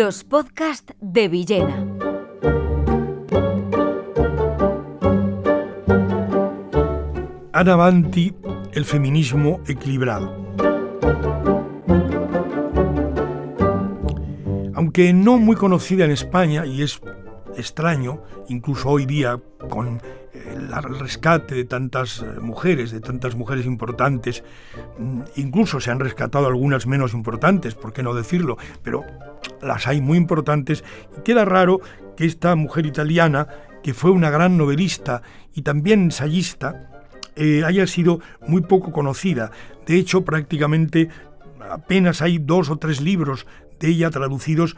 Los podcasts de Villena. Ana Banti, el feminismo equilibrado. Aunque no muy conocida en España, y es extraño, incluso hoy día con el rescate de tantas eh, mujeres, de tantas mujeres importantes, mm, incluso se han rescatado algunas menos importantes, ¿por qué no decirlo? Pero las hay muy importantes y queda raro que esta mujer italiana, que fue una gran novelista y también ensayista, eh, haya sido muy poco conocida. De hecho, prácticamente apenas hay dos o tres libros de ella traducidos.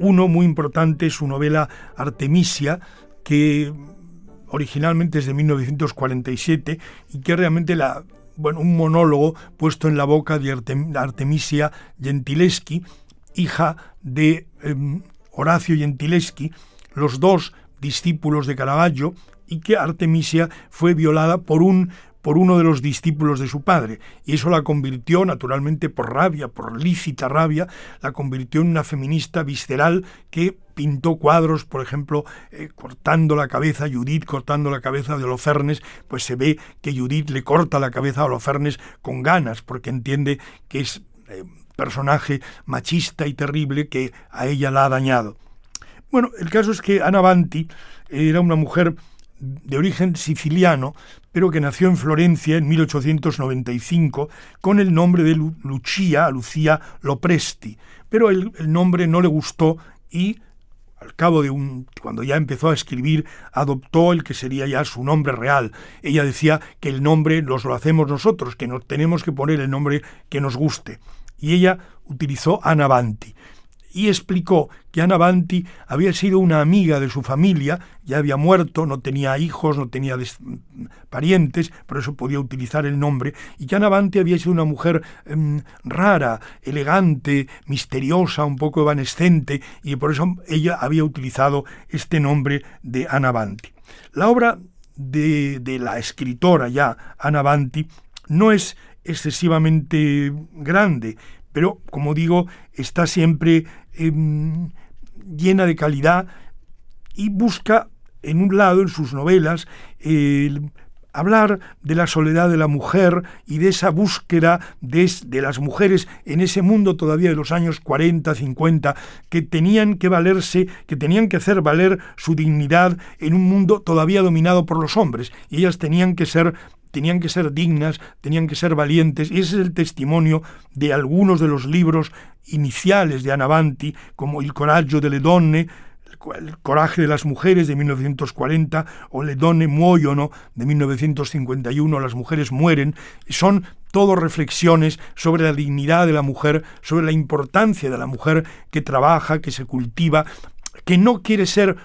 Uno muy importante, su novela Artemisia, que originalmente es de 1947 y que realmente la, bueno, un monólogo puesto en la boca de Artemisia Gentileschi, hija de em, Horacio Gentileschi, los dos discípulos de Caravaggio, y que Artemisia fue violada por un por uno de los discípulos de su padre, y eso la convirtió, naturalmente por rabia, por lícita rabia, la convirtió en una feminista visceral que pintó cuadros, por ejemplo, eh, cortando la cabeza, Judith cortando la cabeza de Holofernes, pues se ve que Judith le corta la cabeza a Holofernes con ganas, porque entiende que es eh, personaje machista y terrible que a ella la ha dañado. Bueno, el caso es que Ana Banti era una mujer de origen siciliano, pero que nació en Florencia en 1895 con el nombre de Lucia, Lucía Lopresti. Pero el, nombre no le gustó y al cabo de un cuando ya empezó a escribir adoptó el que sería ya su nombre real. Ella decía que el nombre los lo hacemos nosotros, que no tenemos que poner el nombre que nos guste. Y ella utilizó Anabanti y explicó que Ana Banti había sido una amiga de su familia, ya había muerto, no tenía hijos, no tenía parientes, por eso podía utilizar el nombre, y que Ana Banti había sido una mujer em, rara, elegante, misteriosa, un poco evanescente, y por eso ella había utilizado este nombre de Ana Banti. La obra de, de la escritora ya, Ana Banti, no es excesivamente grande, pero como digo, está siempre em, llena de calidad y busca, en un lado, en sus novelas, hablar de la soledad de la mujer y de esa búsqueda de, de, las mujeres en ese mundo todavía de los años 40, 50, que tenían que valerse, que tenían que hacer valer su dignidad en un mundo todavía dominado por los hombres, y ellas tenían que ser tenían que ser dignas, tenían que ser valientes, y ese es el testimonio de algunos de los libros iniciales de Anabanti, como Il coraggio delle donne, el coraje de las mujeres de 1940 o Le donne muoiono de 1951, Las mujeres mueren, son todo reflexiones sobre la dignidad de la mujer, sobre la importancia de la mujer que trabaja, que se cultiva, que no quiere ser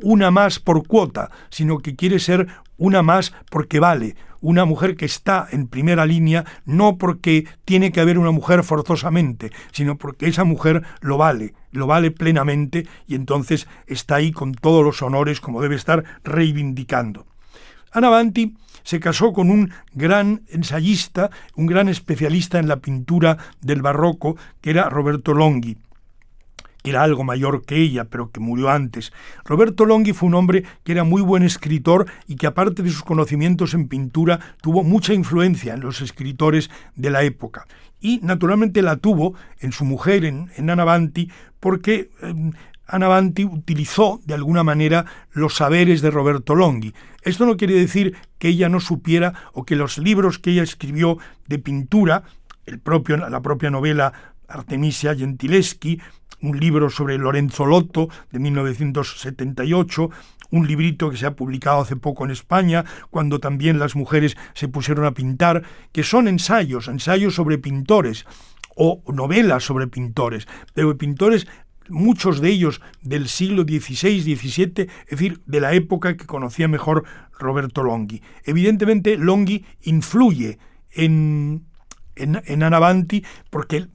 una más por cuota, sino que quiere ser una más porque vale, una mujer que está en primera línea no porque tiene que haber una mujer forzosamente, sino porque esa mujer lo vale, lo vale plenamente y entonces está ahí con todos los honores como debe estar reivindicando. Ana Banti se casó con un gran ensayista, un gran especialista en la pintura del barroco, que era Roberto Longhi era algo mayor que ella, pero que murió antes. Roberto Longhi fue un hombre que era muy buen escritor y que aparte de sus conocimientos en pintura tuvo mucha influencia en los escritores de la época. Y naturalmente la tuvo en su mujer, en, en porque eh, Anabanti utilizó de alguna manera los saberes de Roberto Longhi. Esto no quiere decir que ella no supiera o que los libros que ella escribió de pintura, el propio, la propia novela Artemisia Gentileschi, un libro sobre Lorenzo Lotto de 1978, un librito que se ha publicado hace poco en España, cuando también las mujeres se pusieron a pintar, que son ensayos, ensayos sobre pintores o novelas sobre pintores, pero pintores muchos de ellos del siglo XVI, XVII, es decir, de la época que conocía mejor Roberto Longhi. Evidentemente, Longhi influye en, en, en Anabanti porque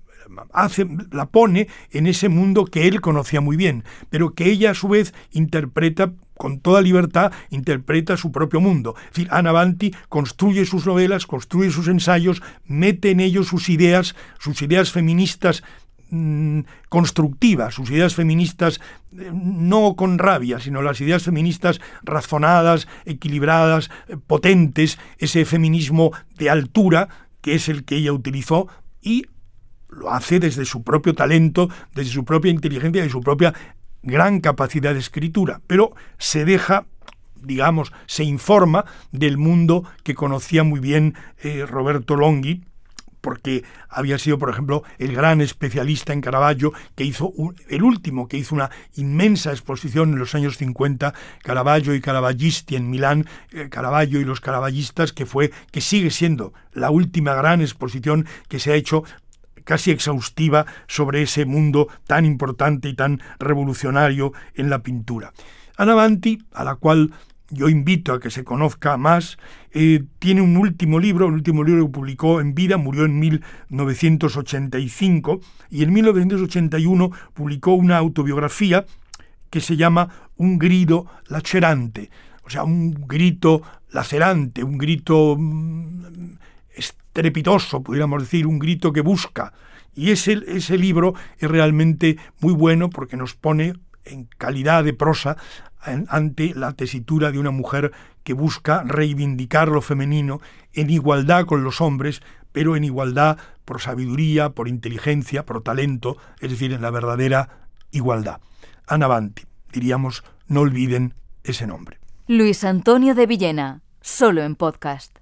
la pone en ese mundo que él conocía muy bien, pero que ella a su vez interpreta con toda libertad, interpreta su propio mundo. Es decir, Ana Banti construye sus novelas, construye sus ensayos, mete en ellos sus ideas, sus ideas feministas mm, constructiva, sus ideas feministas eh, no con rabia, sino las ideas feministas razonadas, equilibradas, eh, potentes, ese feminismo de altura que es el que ella utilizó y lo hace desde su propio talento, desde su propia inteligencia y su propia gran capacidad de escritura, pero se deja digamos, se informa del mundo que conocía muy bien eh, Roberto Longhi, porque había sido, por ejemplo, el gran especialista en Caravaggio, que hizo el último, que hizo una inmensa exposición en los años 50, Caravaggio y Caravaggisti en Milán, eh, Caravaggio y los caravallistas, que fue, que sigue siendo la última gran exposición que se ha hecho casi exhaustiva sobre ese mundo tan importante y tan revolucionario en la pintura. Anavanti, a la cual yo invito a que se conozca más, eh, tiene un último libro, el último libro que publicó en vida, murió en 1985, y en 1981 publicó una autobiografía que se llama Un grito lacerante, o sea, un grito lacerante, un grito mm, estrepitoso, pudiéramos decir, un grito que busca. Y ese, ese libro es realmente muy bueno porque nos pone en calidad de prosa ante la tesitura de una mujer que busca reivindicar lo femenino en igualdad con los hombres, pero en igualdad por sabiduría, por inteligencia, por talento, es decir, en la verdadera igualdad. Anavanti, diríamos, no olviden ese nombre. Luis Antonio de Villena, solo en podcast.